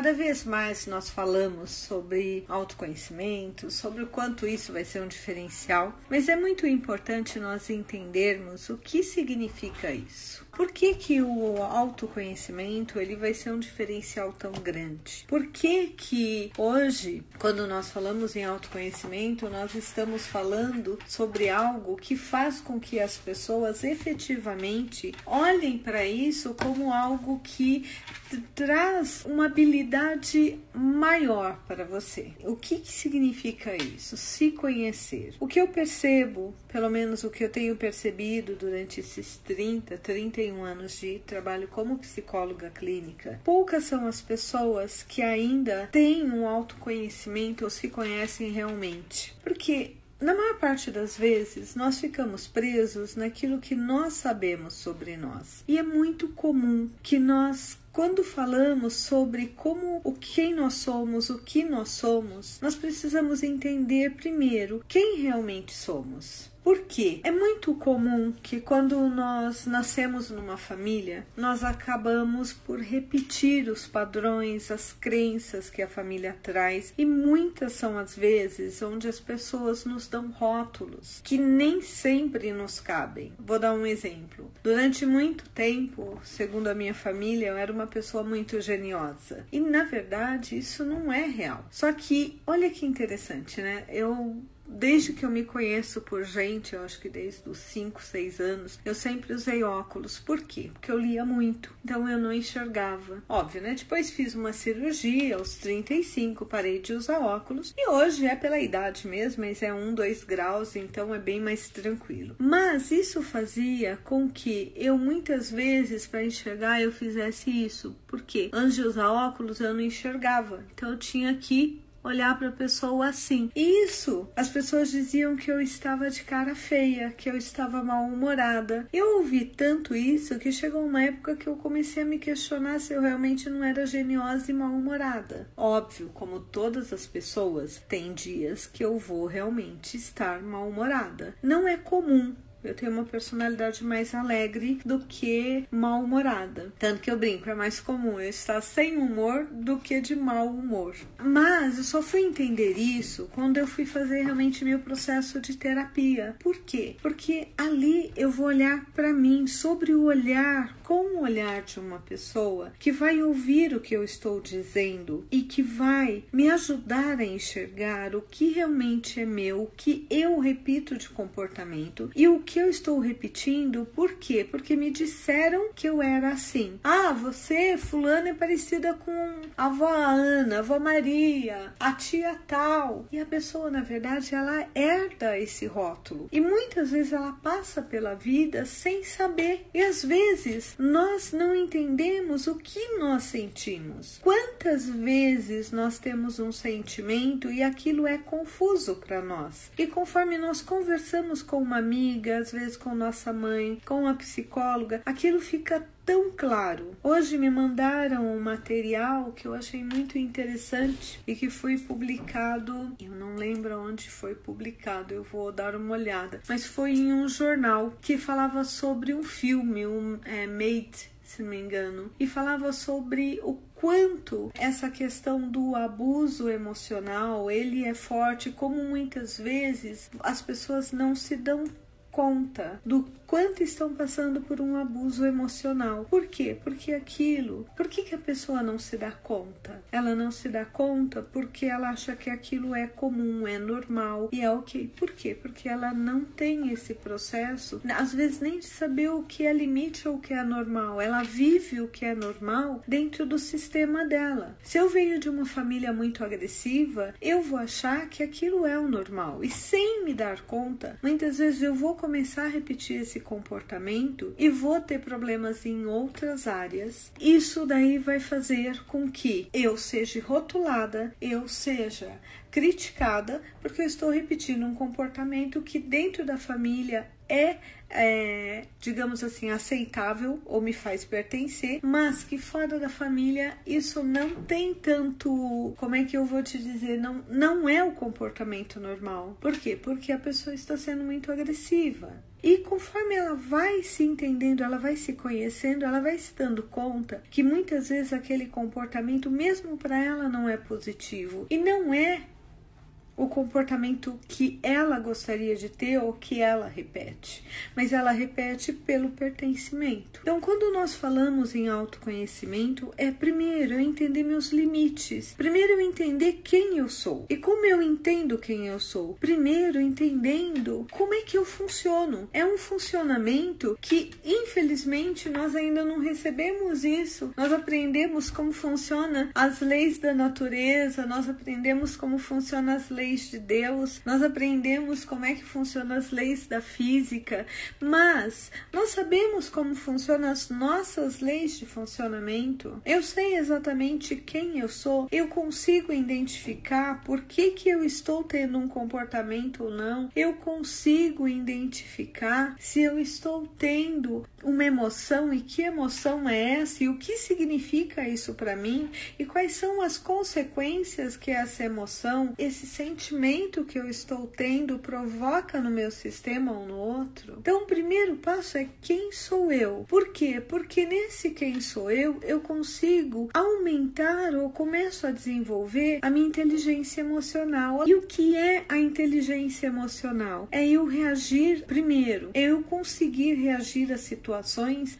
Cada vez mais nós falamos sobre autoconhecimento, sobre o quanto isso vai ser um diferencial, mas é muito importante nós entendermos o que significa isso. Por que, que o autoconhecimento ele vai ser um diferencial tão grande? Por que, que hoje, quando nós falamos em autoconhecimento, nós estamos falando sobre algo que faz com que as pessoas efetivamente olhem para isso como algo que traz uma habilidade maior para você. O que, que significa isso? Se conhecer. O que eu percebo, pelo menos o que eu tenho percebido durante esses 30, 31 anos de trabalho como psicóloga clínica, poucas são as pessoas que ainda têm um autoconhecimento ou se conhecem realmente. Porque na maior parte das vezes, nós ficamos presos naquilo que nós sabemos sobre nós. E é muito comum que nós quando falamos sobre como o quem nós somos, o que nós somos, nós precisamos entender primeiro quem realmente somos. Por quê? É muito comum que quando nós nascemos numa família, nós acabamos por repetir os padrões, as crenças que a família traz, e muitas são as vezes onde as pessoas nos dão rótulos que nem sempre nos cabem. Vou dar um exemplo. Durante muito tempo, segundo a minha família, eu era uma pessoa muito geniosa. E na verdade, isso não é real. Só que, olha que interessante, né? Eu Desde que eu me conheço por gente, eu acho que desde os 5, 6 anos, eu sempre usei óculos. Por quê? Porque eu lia muito, então eu não enxergava. Óbvio, né? Depois fiz uma cirurgia aos 35, parei de usar óculos e hoje é pela idade mesmo, mas é 1, 2 graus, então é bem mais tranquilo. Mas isso fazia com que eu muitas vezes para enxergar eu fizesse isso, porque antes de usar óculos eu não enxergava, então eu tinha que olhar para a pessoa assim. Isso, as pessoas diziam que eu estava de cara feia, que eu estava mal-humorada. Eu ouvi tanto isso que chegou uma época que eu comecei a me questionar se eu realmente não era geniosa e mal-humorada. Óbvio, como todas as pessoas, tem dias que eu vou realmente estar mal-humorada. Não é comum eu tenho uma personalidade mais alegre do que mal-humorada. Tanto que eu brinco, é mais comum eu estar sem humor do que de mau humor. Mas eu só fui entender isso quando eu fui fazer realmente meu processo de terapia. Por quê? Porque ali eu vou olhar para mim sobre o olhar com o olhar de uma pessoa que vai ouvir o que eu estou dizendo e que vai me ajudar a enxergar o que realmente é meu, o que eu repito de comportamento e o que eu estou repetindo, por quê? Porque me disseram que eu era assim. Ah, você, fulana, é parecida com a avó Ana, a avó Maria, a tia tal. E a pessoa, na verdade, ela herda esse rótulo. E muitas vezes ela passa pela vida sem saber. E às vezes nós não entendemos o que nós sentimos. Quantas vezes nós temos um sentimento e aquilo é confuso para nós? E conforme nós conversamos com uma amiga, às vezes com nossa mãe, com a psicóloga, aquilo fica tão claro. Hoje me mandaram um material que eu achei muito interessante e que foi publicado, eu não lembro onde foi publicado, eu vou dar uma olhada, mas foi em um jornal que falava sobre um filme, um é, Made se não me engano, e falava sobre o quanto essa questão do abuso emocional ele é forte, como muitas vezes as pessoas não se dão conta do quanto estão passando por um abuso emocional. Por quê? Porque aquilo. Por que, que a pessoa não se dá conta? Ela não se dá conta porque ela acha que aquilo é comum, é normal e é ok. Por quê? Porque ela não tem esse processo, às vezes nem de saber o que é limite ou o que é normal. Ela vive o que é normal dentro do sistema dela. Se eu venho de uma família muito agressiva, eu vou achar que aquilo é o normal. E sem me dar conta, muitas vezes eu vou começar a repetir esse comportamento e vou ter problemas em outras áreas. Isso daí vai fazer com que eu seja rotulada, eu seja criticada, porque eu estou repetindo um comportamento que dentro da família é é, digamos assim, aceitável ou me faz pertencer, mas que fora da família isso não tem tanto, como é que eu vou te dizer, não, não é o comportamento normal. Por quê? Porque a pessoa está sendo muito agressiva. E conforme ela vai se entendendo, ela vai se conhecendo, ela vai se dando conta que muitas vezes aquele comportamento, mesmo para ela, não é positivo. E não é o comportamento que ela gostaria de ter ou que ela repete, mas ela repete pelo pertencimento. Então, quando nós falamos em autoconhecimento, é primeiro eu entender meus limites, primeiro eu entender quem eu sou. E como eu entendo quem eu sou? Primeiro entendendo como é que eu funciono. É um funcionamento que, infelizmente, nós ainda não recebemos isso. Nós aprendemos como funciona as leis da natureza, nós aprendemos como funcionam as leis leis de Deus, nós aprendemos como é que funcionam as leis da física, mas nós sabemos como funcionam as nossas leis de funcionamento. Eu sei exatamente quem eu sou, eu consigo identificar por que, que eu estou tendo um comportamento ou não, eu consigo identificar se eu estou tendo uma emoção e que emoção é essa e o que significa isso para mim e quais são as consequências que essa emoção, esse sentimento que eu estou tendo provoca no meu sistema ou no outro? Então, o primeiro passo é quem sou eu? Por quê? Porque nesse quem sou eu, eu consigo aumentar ou começo a desenvolver a minha inteligência emocional. E o que é a inteligência emocional? É eu reagir primeiro, é eu conseguir reagir a situações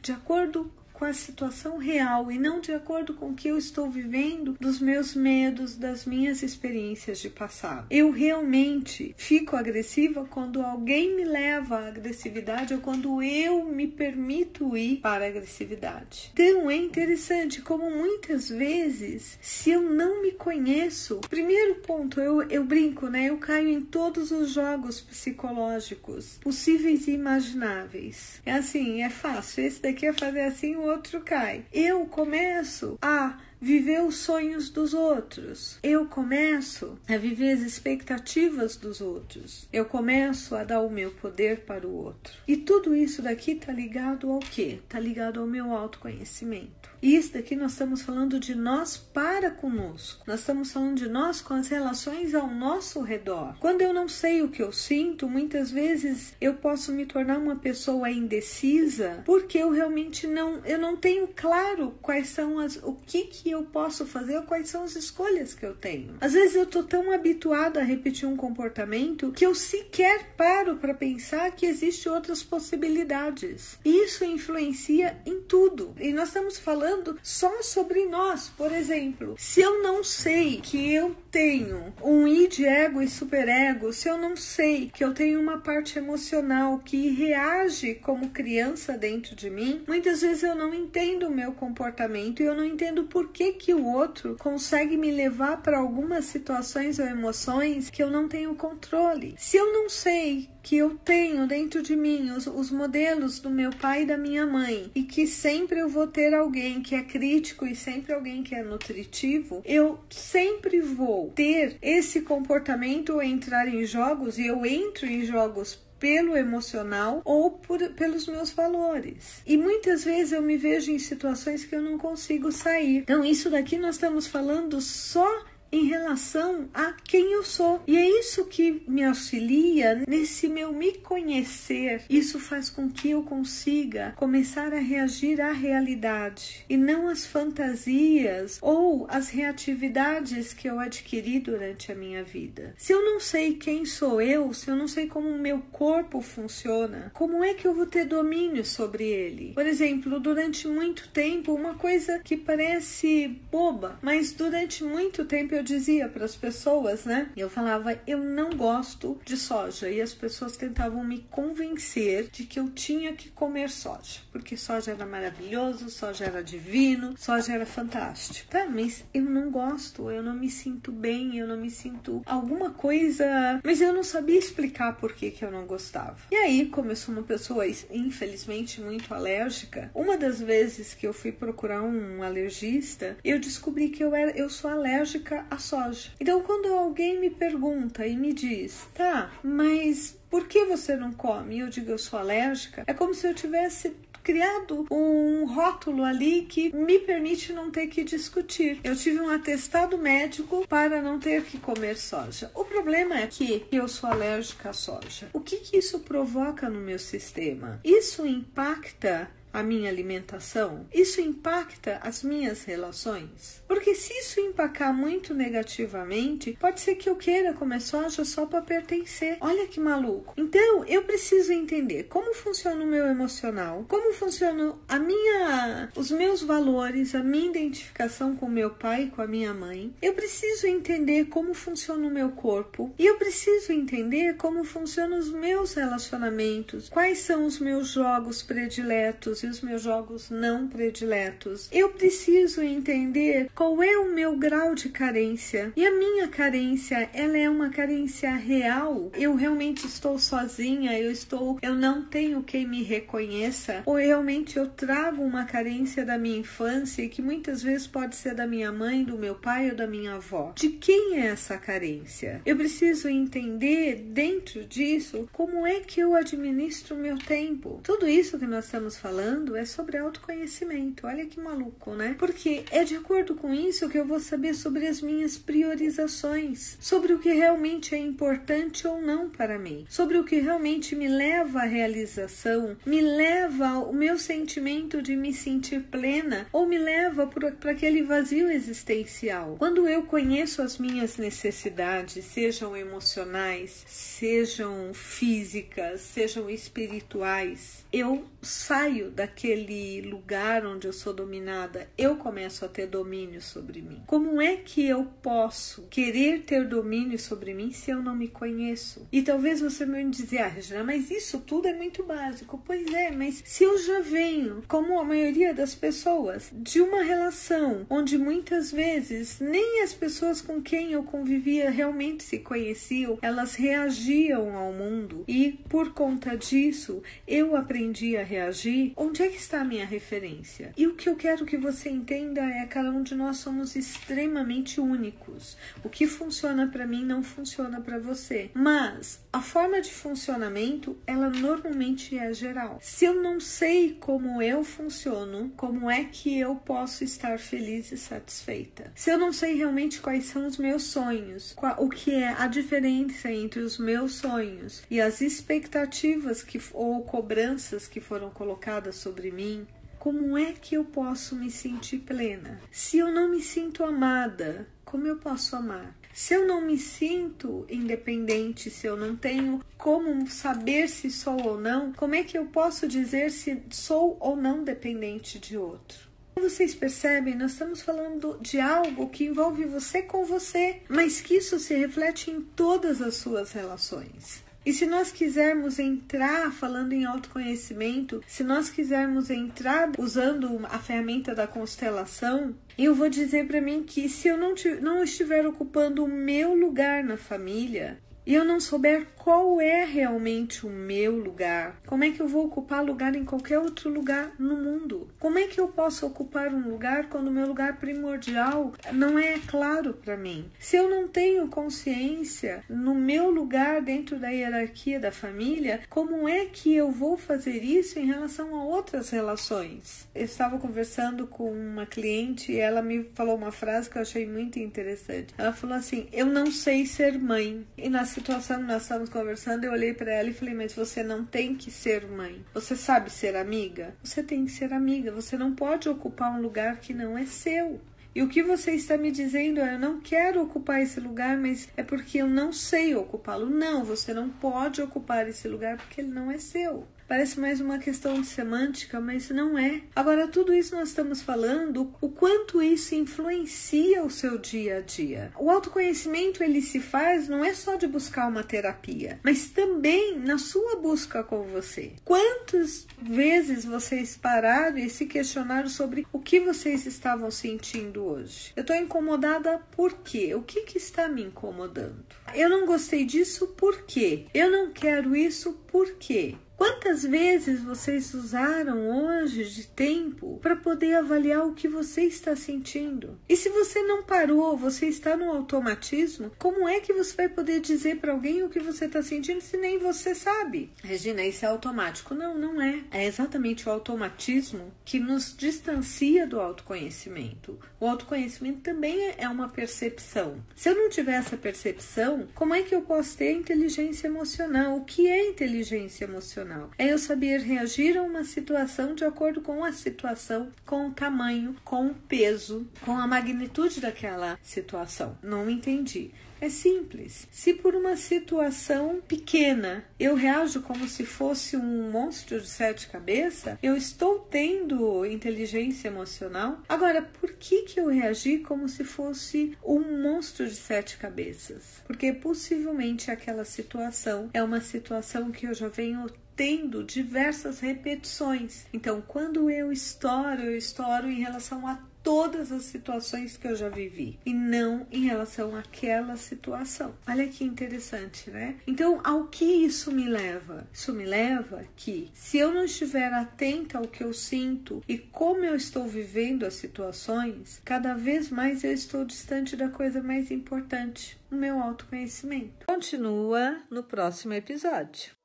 de acordo com a situação real e não de acordo com o que eu estou vivendo, dos meus medos, das minhas experiências de passado. Eu realmente fico agressiva quando alguém me leva à agressividade ou quando eu me permito ir para a agressividade. Então é interessante como muitas vezes, se eu não me conheço, primeiro ponto, eu, eu brinco, né? Eu caio em todos os jogos psicológicos possíveis e imagináveis. É assim, é fácil. Esse daqui é fazer assim, o outro cai. Eu começo a viver os sonhos dos outros. Eu começo a viver as expectativas dos outros. Eu começo a dar o meu poder para o outro. E tudo isso daqui tá ligado ao quê? Tá ligado ao meu autoconhecimento. Isso daqui nós estamos falando de nós para conosco. Nós estamos falando de nós com as relações ao nosso redor. Quando eu não sei o que eu sinto, muitas vezes eu posso me tornar uma pessoa indecisa porque eu realmente não, eu não tenho claro quais são as, o que que eu posso fazer quais são as escolhas que eu tenho. Às vezes eu tô tão habituada a repetir um comportamento que eu sequer paro para pensar que existem outras possibilidades. Isso influencia em tudo. E nós estamos falando só sobre nós. Por exemplo, se eu não sei que eu tenho um id ego e superego, se eu não sei que eu tenho uma parte emocional que reage como criança dentro de mim, muitas vezes eu não entendo o meu comportamento e eu não entendo por que que o outro consegue me levar para algumas situações ou emoções que eu não tenho controle. Se eu não sei que eu tenho dentro de mim os, os, modelos do meu pai e da minha mãe e que sempre eu vou ter alguém que é crítico e sempre alguém que é nutritivo, eu sempre vou ter esse comportamento ou entrar em jogos e eu entro em jogos pelo emocional ou por, pelos meus valores. E muitas vezes eu me vejo em situações que eu não consigo sair. Então, isso daqui nós estamos falando só em relação a quem eu sou. E é isso que me auxilia nesse meu me conhecer. Isso faz com que eu consiga começar a reagir à realidade e não às fantasias ou às reatividades que eu adquiri durante a minha vida. Se eu não sei quem sou eu, se eu não sei como o meu corpo funciona, como é que eu vou ter domínio sobre ele? Por exemplo, durante muito tempo, uma coisa que parece boba, mas durante muito tempo eu eu dizia para as pessoas, né? Eu falava, eu não gosto de soja. E as pessoas tentavam me convencer de que eu tinha que comer soja, porque soja era maravilhoso, soja era divino, soja era fantástico. Tá, mas eu não gosto, eu não me sinto bem, eu não me sinto alguma coisa. Mas eu não sabia explicar por que, que eu não gostava. E aí, como eu sou uma pessoa, infelizmente, muito alérgica, uma das vezes que eu fui procurar um alergista, eu descobri que eu, era, eu sou alérgica a soja. Então, quando alguém me pergunta e me diz, tá, mas por que você não come? E eu digo, eu sou alérgica. É como se eu tivesse criado um rótulo ali que me permite não ter que discutir. Eu tive um atestado médico para não ter que comer soja. O problema é que eu sou alérgica à soja. O que, que isso provoca no meu sistema? Isso impacta a minha alimentação? Isso impacta as minhas relações? Porque se isso impactar muito negativamente, pode ser que eu queira comer soja só para pertencer. Olha que maluco. Então, eu preciso entender como funciona o meu emocional, como funciona a minha os meus valores, a minha identificação com meu pai e com a minha mãe. Eu preciso entender como funciona o meu corpo e eu preciso entender como funcionam os meus relacionamentos, quais são os meus jogos prediletos e os meus jogos não prediletos. Eu preciso entender qual é o meu grau de carência. E a minha carência, ela é uma carência real. Eu realmente estou sozinha, eu estou, eu não tenho quem me reconheça, ou realmente eu trago uma carência da minha infância que muitas vezes pode ser da minha mãe, do meu pai ou da minha avó. De quem é essa carência? Eu preciso entender dentro disso como é que eu administro o meu tempo. Tudo isso que nós estamos falando falando é sobre autoconhecimento. Olha que maluco, né? Porque é de acordo com isso que eu vou saber sobre as minhas priorizações, sobre o que realmente é importante ou não para mim, sobre o que realmente me leva à realização, me leva ao meu sentimento de me sentir plena ou me leva para aquele vazio existencial. Quando eu conheço as minhas necessidades, sejam emocionais, sejam físicas, sejam espirituais, eu saio daquele lugar onde eu sou dominada, eu começo a ter domínio sobre mim. Como é que eu posso querer ter domínio sobre mim se eu não me conheço? E talvez você me dizer, ah, Regina, mas isso tudo é muito básico. Pois é, mas se eu já venho, como a maioria das pessoas, de uma relação onde muitas vezes nem as pessoas com quem eu convivia realmente se conheciam, elas reagiam ao mundo e por conta disso eu aprendi a reagir, onde é que está a minha referência? E o que eu quero que você entenda é que cada um de nós somos extremamente únicos. O que funciona para mim não funciona para você. Mas a forma de funcionamento, ela normalmente é geral. Se eu não sei como eu funciono, como é que eu posso estar feliz e satisfeita? Se eu não sei realmente quais são os meus sonhos, qual, o que é a diferença entre os meus sonhos e as expectativas que ou cobranças que foram colocadas sobre mim, como é que eu posso me sentir plena? Se eu não me sinto amada, como eu posso amar? Se eu não me sinto independente, se eu não tenho como saber se sou ou não, como é que eu posso dizer se sou ou não dependente de outro? Vocês percebem, nós estamos falando de algo que envolve você com você, mas que isso se reflete em todas as suas relações. E se nós quisermos entrar falando em autoconhecimento, se nós quisermos entrar usando a ferramenta da constelação, eu vou dizer para mim que se eu não, não estiver ocupando o meu lugar na família, e eu não souber qual é realmente o meu lugar, como é que eu vou ocupar lugar em qualquer outro lugar no mundo? Como é que eu posso ocupar um lugar quando o meu lugar primordial não é claro para mim? Se eu não tenho consciência no meu lugar dentro da hierarquia da família, como é que eu vou fazer isso em relação a outras relações? Eu estava conversando com uma cliente e ela me falou uma frase que eu achei muito interessante. Ela falou assim: Eu não sei ser mãe. E na situação que nós estamos conversando, eu olhei para ela e falei: Mas você não tem que ser mãe. Você sabe ser amiga? Você tem que ser amiga. Você não pode ocupar um lugar que não é seu. E o que você está me dizendo é: eu não quero ocupar esse lugar, mas é porque eu não sei ocupá-lo. Não, você não pode ocupar esse lugar porque ele não é seu. Parece mais uma questão de semântica, mas não é. Agora, tudo isso nós estamos falando, o quanto isso influencia o seu dia a dia. O autoconhecimento ele se faz não é só de buscar uma terapia, mas também na sua busca com você. Quantas vezes vocês pararam e se questionaram sobre o que vocês estavam sentindo hoje? Eu estou incomodada por quê? O que, que está me incomodando? Eu não gostei disso por quê? Eu não quero isso por quê? Quantas vezes vocês usaram hoje de tempo para poder avaliar o que você está sentindo? E se você não parou, você está no automatismo, como é que você vai poder dizer para alguém o que você está sentindo se nem você sabe? Regina, isso é automático. Não, não é. É exatamente o automatismo que nos distancia do autoconhecimento. O autoconhecimento também é uma percepção. Se eu não tiver essa percepção, como é que eu posso ter inteligência emocional? O que é inteligência emocional? É eu saber reagir a uma situação de acordo com a situação, com o tamanho, com o peso, com a magnitude daquela situação. Não entendi. É simples. Se por uma situação pequena eu reajo como se fosse um monstro de sete cabeças, eu estou tendo inteligência emocional. Agora, por que, que eu reagi como se fosse um monstro de sete cabeças? Porque possivelmente aquela situação é uma situação que eu já venho tendo diversas repetições. Então, quando eu estouro, eu estouro em relação a todas as situações que eu já vivi e não em relação àquela situação. Olha que interessante, né? Então, ao que isso me leva? Isso me leva que se eu não estiver atenta ao que eu sinto e como eu estou vivendo as situações, cada vez mais eu estou distante da coisa mais importante, o meu autoconhecimento. Continua no próximo episódio.